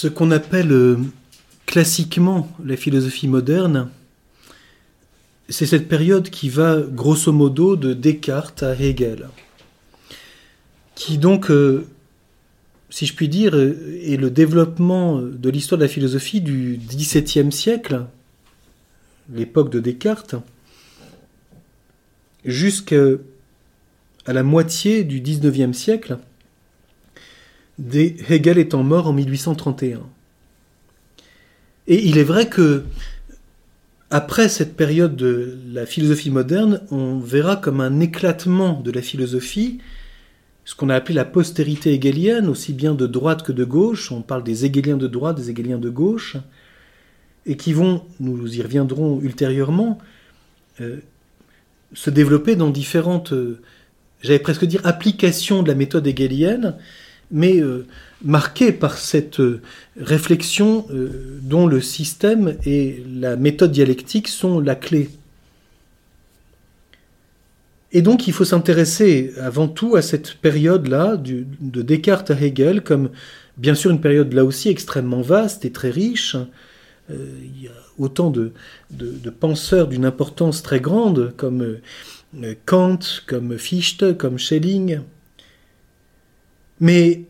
Ce qu'on appelle euh, classiquement la philosophie moderne, c'est cette période qui va grosso modo de Descartes à Hegel, qui donc, euh, si je puis dire, est le développement de l'histoire de la philosophie du XVIIe siècle, l'époque de Descartes, jusqu'à la moitié du XIXe siècle, Hegel étant mort en 1831. Et il est vrai que après cette période de la philosophie moderne, on verra comme un éclatement de la philosophie, ce qu'on a appelé la postérité hegelienne, aussi bien de droite que de gauche. On parle des hegeliens de droite, des hegeliens de gauche, et qui vont, nous y reviendrons ultérieurement, euh, se développer dans différentes, euh, j'allais presque dire, applications de la méthode hegelienne, mais euh, marqué par cette euh, réflexion euh, dont le système et la méthode dialectique sont la clé. Et donc il faut s'intéresser avant tout à cette période-là, de Descartes à Hegel, comme bien sûr une période là aussi extrêmement vaste et très riche. il y a autant de, de penseurs d'une importance très grande, comme Kant, comme Fichte, comme Schelling. Mais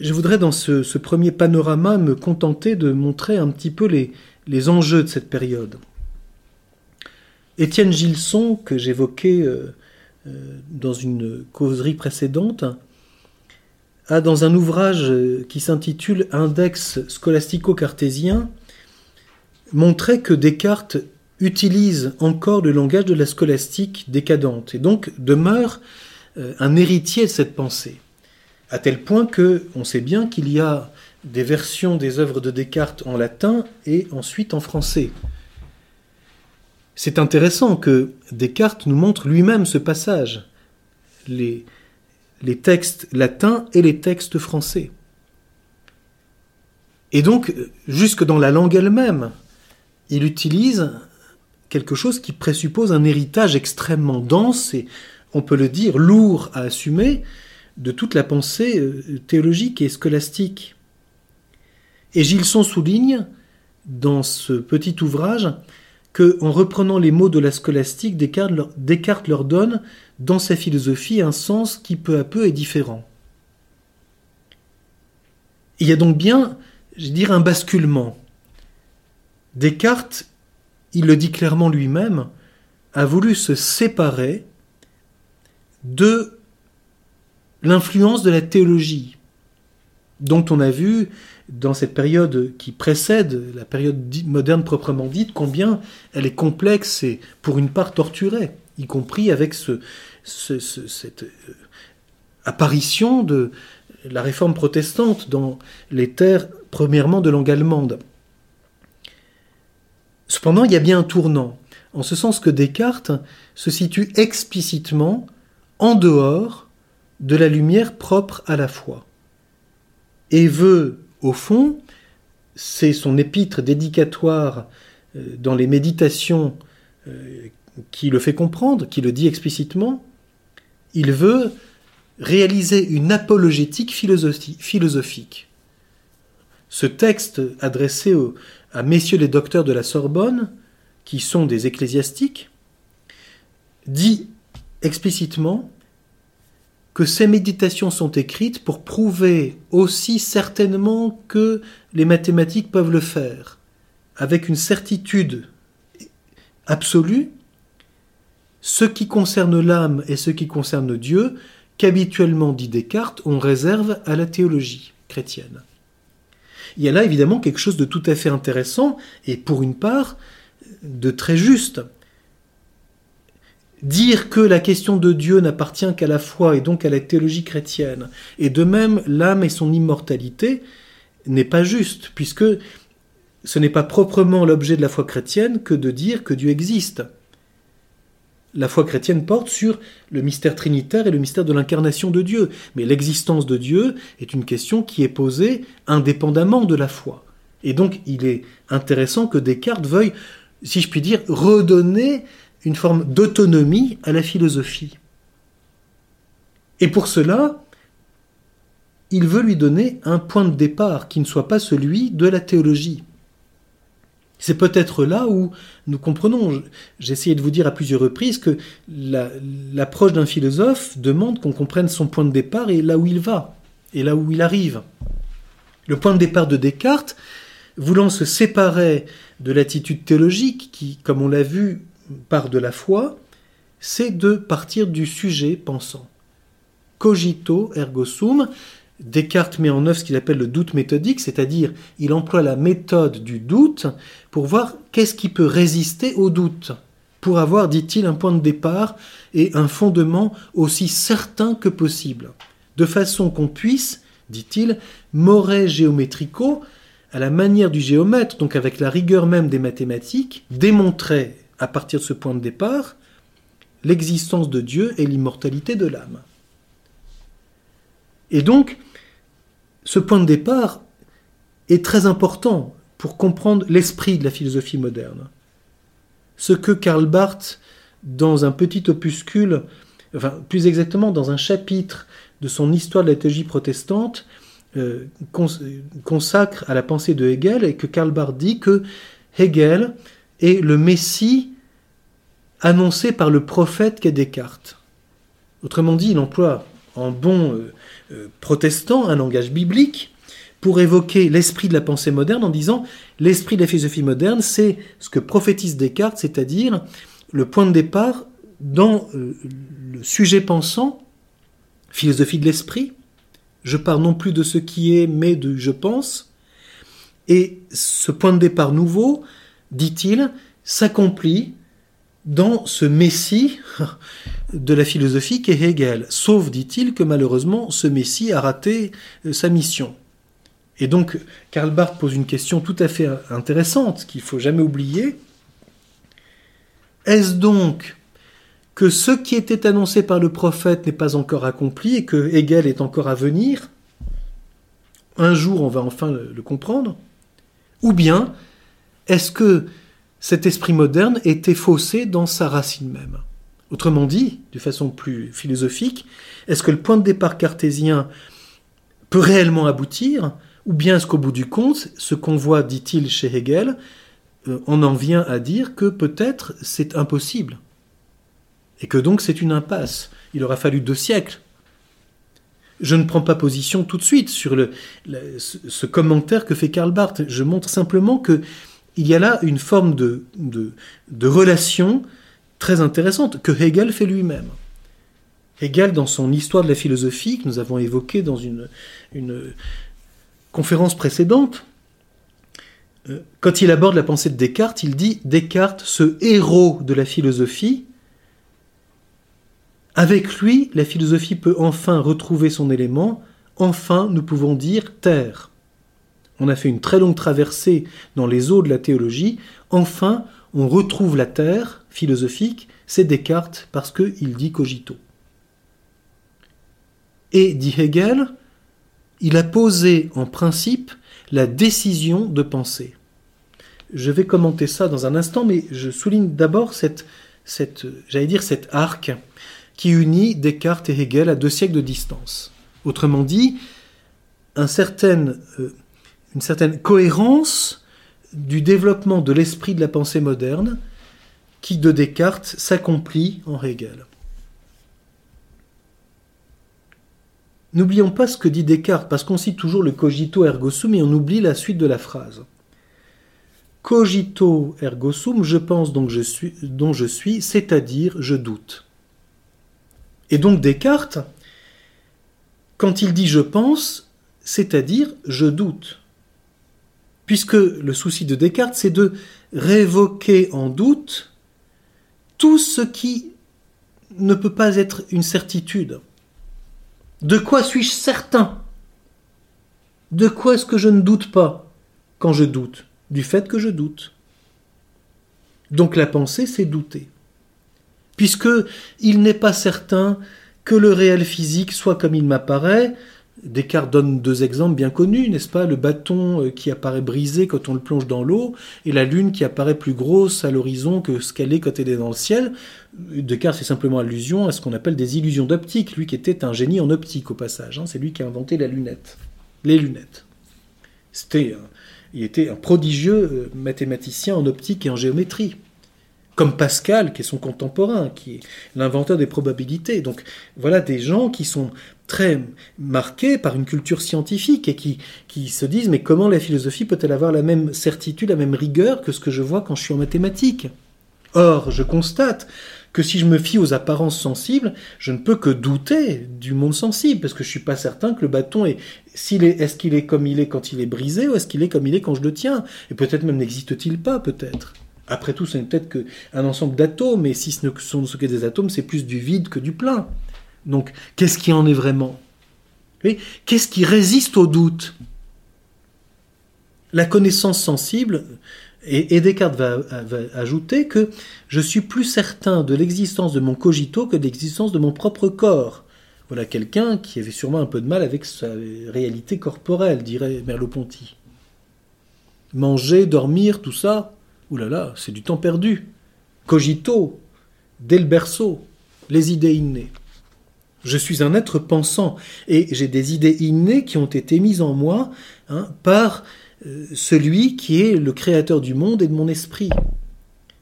je voudrais dans ce, premier panorama me contenter de montrer un petit peu les, enjeux de cette période. Étienne Gilson, que j'évoquais euh, euh, dans une causerie précédente, a dans un ouvrage qui s'intitule Index scolastico-cartésien montré que Descartes utilise encore le langage de la scolastique décadente et donc demeure euh, un héritier de cette pensée à tel point que on sait bien qu'il y a des versions des œuvres de Descartes en latin et ensuite en français. C'est intéressant que Descartes nous montre lui-même ce passage, les, les textes latins et les textes français. Et donc, jusque dans la langue elle-même, il utilise quelque chose qui présuppose un héritage extrêmement dense et, on peut le dire, lourd à assumer, de toute la pensée euh, théologique et scolastique. Et Gilson souligne, dans ce petit ouvrage, que, en reprenant les mots de la scolastique, Descartes leur, donne, dans sa philosophie, un sens qui peu à peu est différent. Il y a donc bien, je dire, un basculement. Descartes, il le dit clairement lui-même, a voulu se séparer de l'influence de la théologie, dont on a vu dans cette période qui précède la période moderne proprement dite, combien elle est complexe et pour une part torturée, y compris avec ce, cette euh, apparition de la réforme protestante dans les terres, premièrement, de langue allemande. Cependant, il y a bien un tournant, en ce sens que Descartes se situe explicitement en dehors de la lumière propre à la foi. Et veut, au fond, c'est son épître dédicatoire euh, dans les méditations euh, qui le fait comprendre, qui le dit explicitement, il veut réaliser une apologétique philosophique. Ce texte adressé à messieurs les docteurs de la Sorbonne, qui sont des ecclésiastiques, dit explicitement que ces méditations sont écrites pour prouver aussi certainement que les mathématiques peuvent le faire, avec une certitude absolue, ce qui concerne l'âme et ce qui concerne Dieu, qu'habituellement, dit Descartes, on réserve à la théologie chrétienne. Il y a là évidemment quelque chose de tout à fait intéressant et pour une part de très juste. Dire que la question de Dieu n'appartient qu'à la foi et donc à la théologie chrétienne, et de même l'âme et son immortalité, n'est pas juste, puisque ce n'est pas proprement l'objet de la foi chrétienne que de dire que Dieu existe. La foi chrétienne porte sur le mystère trinitaire et le mystère de l'incarnation de Dieu, mais l'existence de Dieu est une question qui est posée indépendamment de la foi. Et donc il est intéressant que Descartes veuille, si je puis dire, redonner une forme d'autonomie à la philosophie. Et pour cela, il veut lui donner un point de départ qui ne soit pas celui de la théologie. C'est peut-être là où nous comprenons, j'ai essayé de vous dire à plusieurs reprises que l'approche d'un philosophe demande qu'on comprenne son point de départ et là où il va, et là où il arrive. Le point de départ de Descartes, voulant se séparer de l'attitude théologique qui, comme on l'a vu, part de la foi, c'est de partir du sujet pensant. Cogito ergo sum, Descartes met en œuvre ce qu'il appelle le doute méthodique, c'est-à-dire il emploie la méthode du doute pour voir qu'est-ce qui peut résister au doute, pour avoir, dit-il, un point de départ et un fondement aussi certain que possible, de façon qu'on puisse, dit-il, more géométrico, à la manière du géomètre, donc avec la rigueur même des mathématiques, démontrer, à partir de ce point de départ, l'existence de Dieu et l'immortalité de l'âme. Et donc, ce point de départ est très important pour comprendre l'esprit de la philosophie moderne. Ce que Karl Barth, dans un petit opuscule, enfin plus exactement dans un chapitre de son Histoire de la théologie protestante, euh, consacre à la pensée de Hegel et que Karl Barth dit que Hegel est le Messie annoncé par le prophète qu'est Descartes. Autrement dit, il emploie en bon euh, euh, protestant un langage biblique pour évoquer l'esprit de la pensée moderne en disant l'esprit de la philosophie moderne, c'est ce que prophétise Descartes, c'est-à-dire le point de départ dans le sujet pensant, philosophie de l'esprit, je pars non plus de ce qui est, mais de je pense. Et ce point de départ nouveau, dit-il, s'accomplit dans ce Messie de la philosophie qu'est Hegel. Sauf, dit-il, que malheureusement, ce Messie a raté euh, sa mission. Et donc, Karl Barth pose une question tout à fait intéressante qu'il faut jamais oublier. Est-ce donc que ce qui était annoncé par le prophète n'est pas encore accompli et que Hegel est encore à venir, un jour on va enfin le, comprendre, ou bien est-ce que cet esprit moderne était faussé dans sa racine même? Autrement dit, de façon plus philosophique, est-ce que le point de départ cartésien peut réellement aboutir ou bien est-ce qu'au bout du compte, ce qu'on voit, dit-il chez Hegel, euh, on en vient à dire que peut-être c'est impossible? Et que donc c'est une impasse. Il aura fallu deux siècles. Je ne prends pas position tout de suite sur le, ce commentaire que fait Karl Barth. Je montre simplement que il y a là une forme de, relation très intéressante que Hegel fait lui-même. Hegel, dans son Histoire de la philosophie, que nous avons évoqué dans une, une conférence précédente, euh, quand il aborde la pensée de Descartes, il dit Descartes, ce héros de la philosophie, avec lui, la philosophie peut enfin retrouver son élément, enfin nous pouvons dire terre. On a fait une très longue traversée dans les eaux de la théologie, enfin on retrouve la terre philosophique, c'est Descartes parce qu'il dit cogito. Et, dit Hegel, il a posé en principe la décision de penser. Je vais commenter ça dans un instant, mais je souligne d'abord cet arc qui unit Descartes et Hegel à deux siècles de distance. Autrement dit, euh, une certaine cohérence du développement de l'esprit de la pensée moderne qui, de Descartes, s'accomplit en Hegel. N'oublions pas ce que dit Descartes, parce qu'on cite toujours le cogito ergo sum et on oublie la suite de la phrase. Cogito ergo sum, je pense donc dont je suis, c'est-à-dire je doute. Et donc Descartes, quand il dit je pense, c'est-à-dire je doute. Puisque le souci de Descartes, c'est de révoquer en doute tout ce qui ne peut pas être une certitude. De quoi suis-je certain? De quoi est-ce que je ne doute pas quand je doute? Du fait que je doute. Donc la pensée, c'est douter. Puisque il n'est pas certain que le réel physique soit comme il m'apparaît, Descartes donne deux exemples bien connus, n'est-ce pas? Le bâton euh, qui apparaît brisé quand on le plonge dans l'eau, et la lune qui apparaît plus grosse à l'horizon que ce qu'elle est quand elle est dans le ciel. Descartes fait simplement allusion à ce qu'on appelle des illusions d'optique, lui qui était un génie en optique au passage. Hein. C'est lui qui a inventé la lunette, les lunettes. C'était, il était un prodigieux euh, mathématicien en optique et en géométrie comme Pascal, qui est son contemporain, qui est l'inventeur des probabilités. Donc voilà des gens qui sont très marqués par une culture scientifique et qui, se disent mais comment la philosophie peut-elle avoir la même certitude, la même rigueur que ce que je vois quand je suis en mathématiques? Or, je constate que si je me fie aux apparences sensibles, je ne peux que douter du monde sensible, parce que je suis pas certain que le bâton est, s'il est, est-ce qu'il est comme il est quand il est brisé, ou est-ce qu'il est comme il est quand je le tiens? Et peut-être même n'existe-t-il pas, peut-être. Après tout, ce peut-être qu'un ensemble d'atomes, et si ce ne sont que des atomes, c'est plus du vide que du plein. Donc, qu'est-ce qui en est vraiment? Qu'est-ce qui résiste au doute? La connaissance sensible, et, Descartes va, ajouter que je suis plus certain de l'existence de mon cogito que de l'existence de mon propre corps. Voilà quelqu'un qui avait sûrement un peu de mal avec sa réalité corporelle, dirait Merleau-Ponty. Manger, dormir, tout ça, Ouh là là, c'est du temps perdu. Cogito, dès le berceau, les idées innées. Je suis un être pensant et j'ai des idées innées qui ont été mises en moi hein, par euh, celui qui est le créateur du monde et de mon esprit.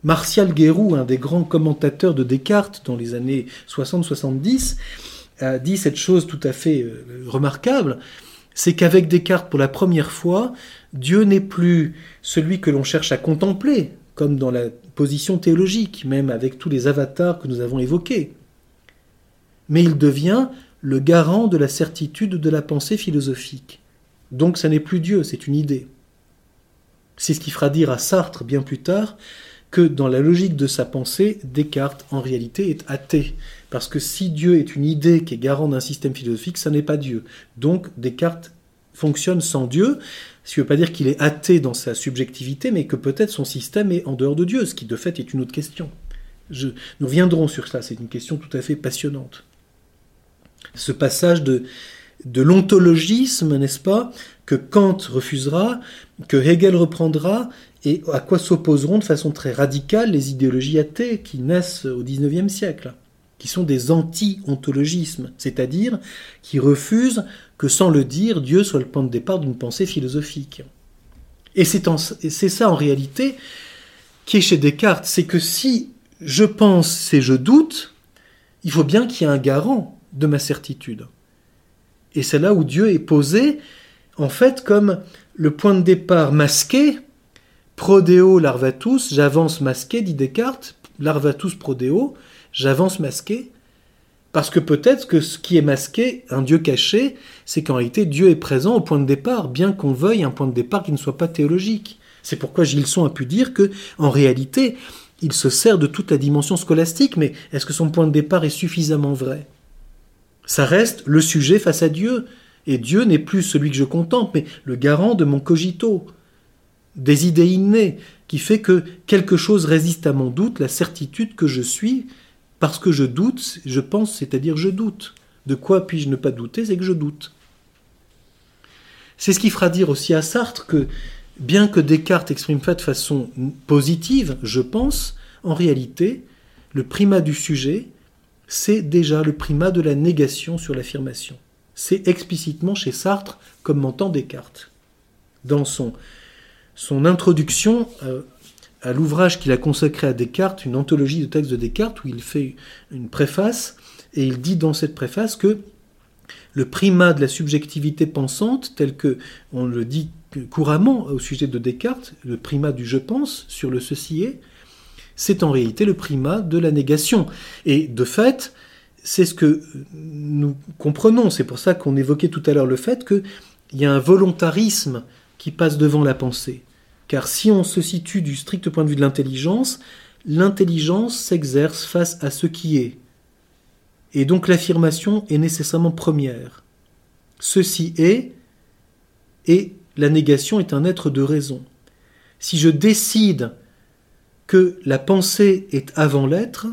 Martial Guérou, un des grands commentateurs de Descartes dans les années 60-70, a dit cette chose tout à fait euh, remarquable, c'est qu'avec Descartes, pour la première fois, Dieu n'est plus celui que l'on cherche à contempler, comme dans la position théologique, même avec tous les avatars que nous avons évoqués. Mais il devient le garant de la certitude de la pensée philosophique. Donc ça n'est plus Dieu, c'est une idée. C'est ce qui fera dire à Sartre bien plus tard que dans la logique de sa pensée, Descartes en réalité est athée. Parce que si Dieu est une idée qui est garant d'un système philosophique, ça n'est pas Dieu. Donc Descartes fonctionne sans Dieu, ce qui ne veut pas dire qu'il est athée dans sa subjectivité, mais que peut-être son système est en dehors de Dieu, ce qui de fait est une autre question. nous reviendrons sur cela, c'est une question tout à fait passionnante. Ce passage de, l'ontologisme, n'est-ce pas, que Kant refusera, que Hegel reprendra, et à quoi s'opposeront de façon très radicale les idéologies athées qui naissent au XIXe siècle, qui sont des anti-ontologismes, c'est-à-dire qui refusent que sans le dire, Dieu soit le point de départ d'une pensée philosophique. Et c'est ça en réalité qui est chez Descartes, c'est que si je pense et je doute, il faut bien qu'il y ait un garant de ma certitude. Et c'est là où Dieu est posé, en fait, comme le point de départ masqué, prodeo larvatus, j'avance masqué, dit Descartes, larvatus prodeo, j'avance masqué, parce que peut-être que ce qui est masqué, un Dieu caché, c'est qu'en réalité Dieu est présent au point de départ, bien qu'on veuille un point de départ qui ne soit pas théologique. C'est pourquoi Gilson a pu dire que, en réalité, il se sert de toute la dimension scolastique, mais est-ce que son point de départ est suffisamment vrai? Ça reste le sujet face à Dieu, et Dieu n'est plus celui que je contemple, mais le garant de mon cogito, des idées innées, qui fait que quelque chose résiste à mon doute, la certitude que je suis, parce que je doute, je pense, c'est-à-dire je doute. De quoi puis-je ne pas douter C'est que je doute. C'est ce qui fera dire aussi à Sartre que, bien que Descartes exprime ça de façon positive, je pense, en réalité, le primat du sujet, c'est déjà le primat de la négation sur l'affirmation. C'est explicitement chez Sartre comme m'entend Descartes. Dans son, son introduction euh, à l'ouvrage qu'il a consacré à Descartes, une anthologie de textes de Descartes, où il fait une préface, et il dit dans cette préface que le primat de la subjectivité pensante, tel que on le dit couramment au sujet de Descartes, le primat du je pense sur le ceci est, c'est en réalité le primat de la négation. Et de fait, c'est ce que nous comprenons. C'est pour ça qu'on évoquait tout à l'heure le fait qu'il y a un volontarisme qui passe devant la pensée. Car si on se situe du strict point de vue de l'intelligence, l'intelligence s'exerce face à ce qui est. Et donc l'affirmation est nécessairement première. Ceci est, et la négation est un être de raison. Si je décide que la pensée est avant l'être,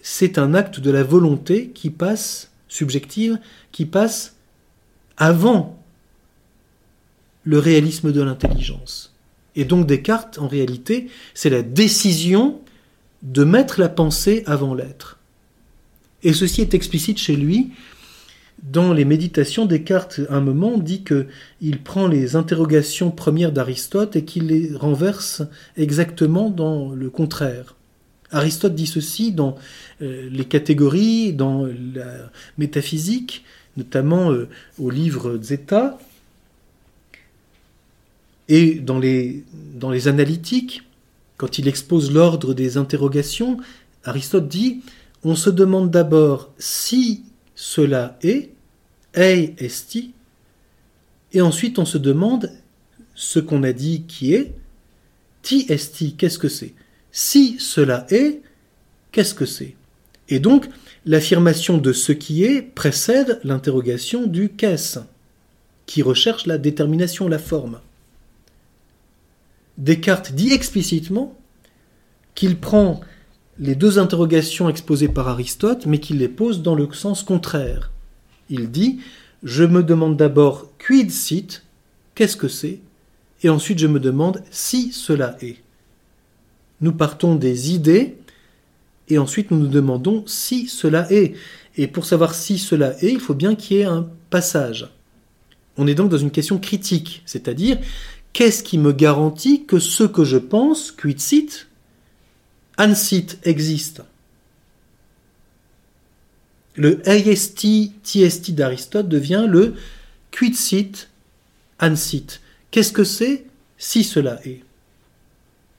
c'est un acte de la volonté qui passe, subjective, qui passe avant le réalisme de l'intelligence. Et donc Descartes, en réalité, c'est la décision de mettre la pensée avant l'être. Et ceci est explicite chez lui. Dans les méditations, Descartes, un moment, dit qu'il prend les interrogations premières d'Aristote et qu'il les renverse exactement dans le contraire. Aristote dit ceci dans euh, les catégories, dans la métaphysique, notamment euh, au livre Zeta, et dans les analytiques, quand il expose l'ordre des interrogations, Aristote dit on se demande d'abord si cela est, ei esti, et ensuite on se demande ce qu'on a dit qui est, ti esti, qu'est-ce que c'est? Si cela est, qu'est-ce que c'est? Et donc, l'affirmation de ce qui est précède l'interrogation du qu'est-ce, qui recherche la détermination, la forme. Descartes dit explicitement qu'il prend les deux interrogations exposées par Aristote, mais qu'il les pose dans le sens contraire. Il dit Je me demande d'abord quid sit, qu'est-ce que c'est, et ensuite je me demande si cela est. Nous partons des idées, et ensuite nous nous demandons si cela est. Et pour savoir si cela est, il faut bien qu'il y ait un passage. On est donc dans une question critique, c'est-à-dire qu'est-ce qui me garantit que ce que je pense, quid sit, ansit existe. Le AST, TST d'Aristote devient le quid sit, ansit. Qu'est-ce que c'est si cela est?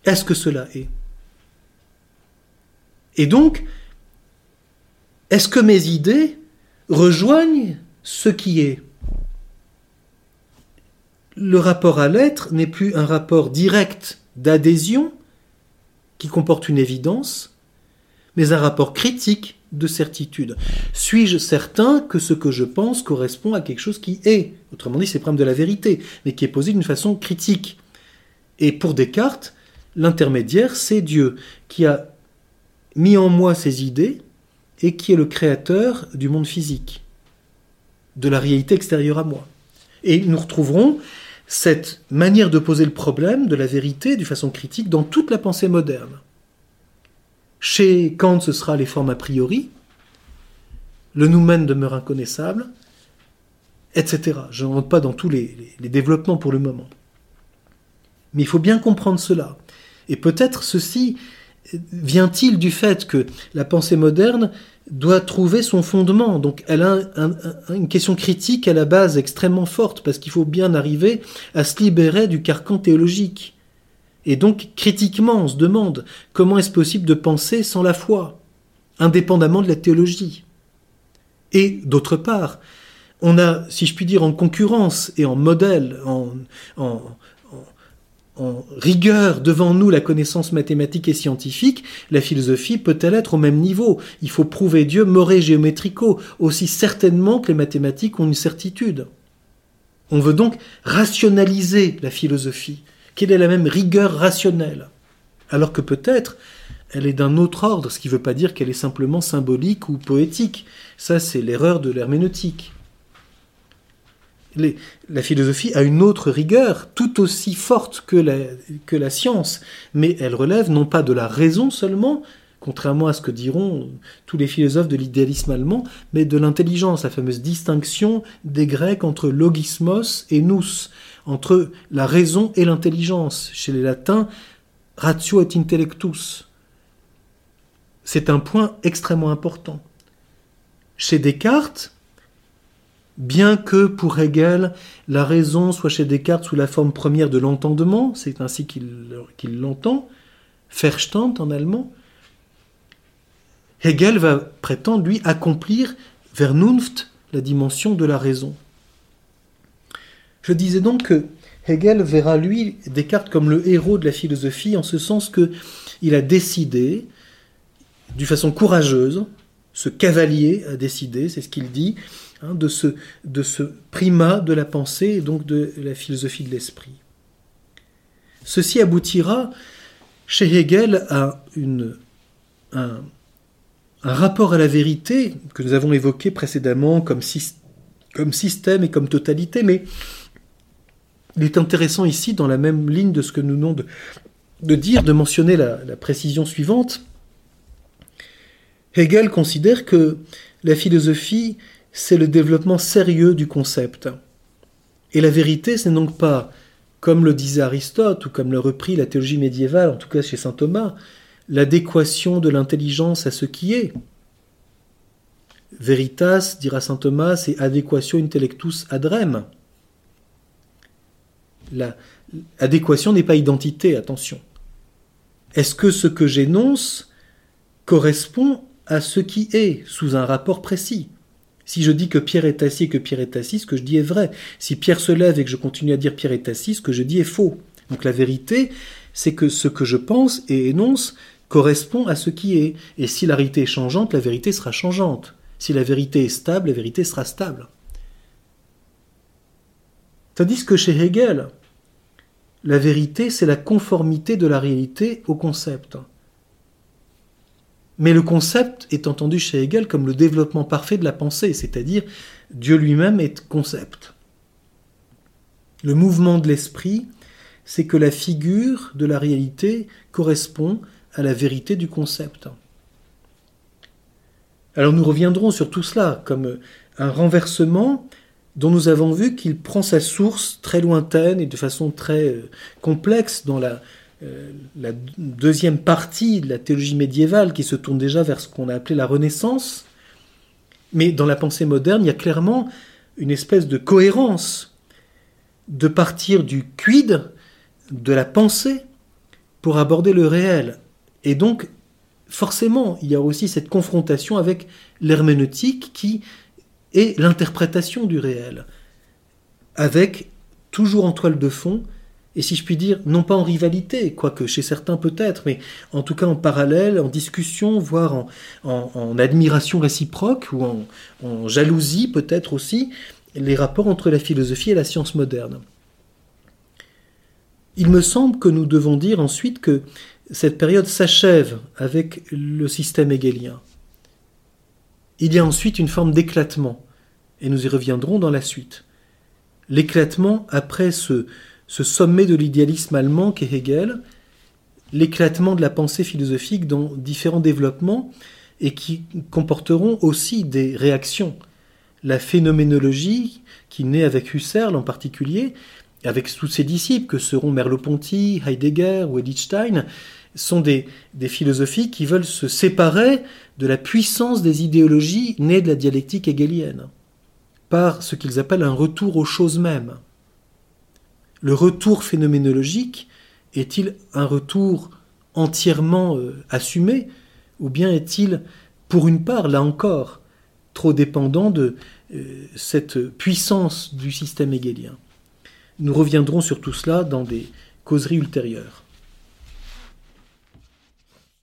Est-ce que cela est? Et donc, est-ce que mes idées rejoignent ce qui est? Le rapport à l'être n'est plus un rapport direct d'adhésion qui comporte une évidence, mais un rapport critique de certitude. Suis-je certain que ce que je pense correspond à quelque chose qui est? Autrement dit, c'est le problème de la vérité, mais qui est posé d'une façon critique. Et pour Descartes, l'intermédiaire, c'est Dieu, qui a mis en moi ces idées et qui est le créateur du monde physique, de la réalité extérieure à moi. Et nous retrouverons cette manière de poser le problème de la vérité de façon critique dans toute la pensée moderne. Chez Kant, ce sera les formes a priori, le noumen demeure inconnaissable, etc. Je ne rentre pas dans tous les développements pour le moment. Mais il faut bien comprendre cela. Et peut-être ceci vient-il du fait que la pensée moderne doit trouver son fondement. Donc elle a une question critique à la base extrêmement forte, parce qu'il faut bien arriver à se libérer du carcan théologique. Et donc critiquement, on se demande comment est-ce possible de penser sans la foi, indépendamment de la théologie. Et d'autre part, on a, si je puis dire, en concurrence et en modèle, en, en, en rigueur devant nous la connaissance mathématique et scientifique, la philosophie peut-elle être au même niveau? Il faut prouver Dieu moré géométrico, aussi certainement que les mathématiques ont une certitude. On veut donc rationaliser la philosophie, qu'elle ait la même rigueur rationnelle, alors que peut-être elle est d'un autre ordre, ce qui ne veut pas dire qu'elle est simplement symbolique ou poétique. Ça, c'est l'erreur de l'herméneutique la philosophie a une autre rigueur, tout aussi forte que la, que la science, mais elle relève non pas de la raison seulement, contrairement à ce que diront tous les philosophes de l'idéalisme allemand, mais de l'intelligence, la fameuse distinction des Grecs entre logismos et nous, entre la raison et l'intelligence. Chez les latins, ratio et intellectus. C'est un point extrêmement important. Chez Descartes, Bien que pour Hegel, la raison soit chez Descartes sous la forme première de l'entendement, c'est ainsi qu'il l'entend, Verstand en allemand, Hegel va prétendre, lui, accomplir Vernunft, la dimension de la raison. Je disais donc que Hegel verra, lui, Descartes comme le héros de la philosophie, en ce sens que il a décidé, d'une façon courageuse, ce cavalier a décidé, c'est ce qu'il dit, hein, de, ce, de ce primat de la pensée et donc de la philosophie de l'esprit. Ceci aboutira chez Hegel à un, rapport à la vérité que nous avons évoqué précédemment comme, système et comme totalité, mais il est intéressant ici, dans la même ligne de ce que nous venons de dire, de mentionner la précision suivante. Hegel considère que la philosophie, c'est le développement sérieux du concept. Et la vérité, c'est donc pas, comme le disait Aristote, ou comme le repris la théologie médiévale, en tout cas chez saint Thomas, l'adéquation de l'intelligence à ce qui est. Veritas, dira saint Thomas, c'est adéquation intellectus ad rem. La n'est pas identité, attention. Est-ce que ce que j'énonce correspond à ce qui est, sous un rapport précis. Si je dis que Pierre est assis et que Pierre est assis, ce que je dis est vrai. Si Pierre se lève et que je continue à dire Pierre est assis, ce que je dis est faux. Donc la vérité, c'est que ce que je pense et énonce correspond à ce qui est. Et si la réalité est changeante, la vérité sera changeante. Si la vérité est stable, la vérité sera stable. Tandis que chez Hegel, la vérité, c'est la conformité de la réalité au concept. Mais le concept est entendu chez Hegel comme le développement parfait de la pensée, c'est-à-dire Dieu lui-même est concept. Le mouvement de l'esprit, c'est que la figure de la réalité correspond à la vérité du concept. Alors nous reviendrons sur tout cela comme un renversement dont nous avons vu qu'il prend sa source très lointaine et de façon très euh, complexe dans la la deuxième partie de la théologie médiévale qui se tourne déjà vers ce qu'on a appelé la Renaissance. Mais dans la pensée moderne, il y a clairement une espèce de cohérence de partir du quid, de la pensée, pour aborder le réel. Et donc, forcément, il y a aussi cette confrontation avec l'herméneutique qui est l'interprétation du réel, avec toujours en toile de fond et si je puis dire, non pas en rivalité, quoique chez certains peut-être, mais en tout cas en parallèle, en discussion, voire en, admiration réciproque ou en, en jalousie peut-être aussi, les rapports entre la philosophie et la science moderne. Il me semble que nous devons dire ensuite que cette période s'achève avec le système hegelien. Il y a ensuite une forme d'éclatement, et nous y reviendrons dans la suite. L'éclatement après ce, ce sommet de l'idéalisme allemand qu'est Hegel, l'éclatement de la pensée philosophique dans différents développements et qui comporteront aussi des réactions. La phénoménologie, qui naît avec Husserl en particulier, avec tous ses disciples que seront Merleau-Ponty, Heidegger ou sont des, des philosophies qui veulent se séparer de la puissance des idéologies nées de la dialectique hegelienne, par ce qu'ils appellent un retour aux choses mêmes le retour phénoménologique est-il un retour entièrement euh, assumé ou bien est-il, pour une part, là encore, trop dépendant de euh, cette puissance du système hegelien Nous reviendrons sur tout cela dans des causeries ultérieures.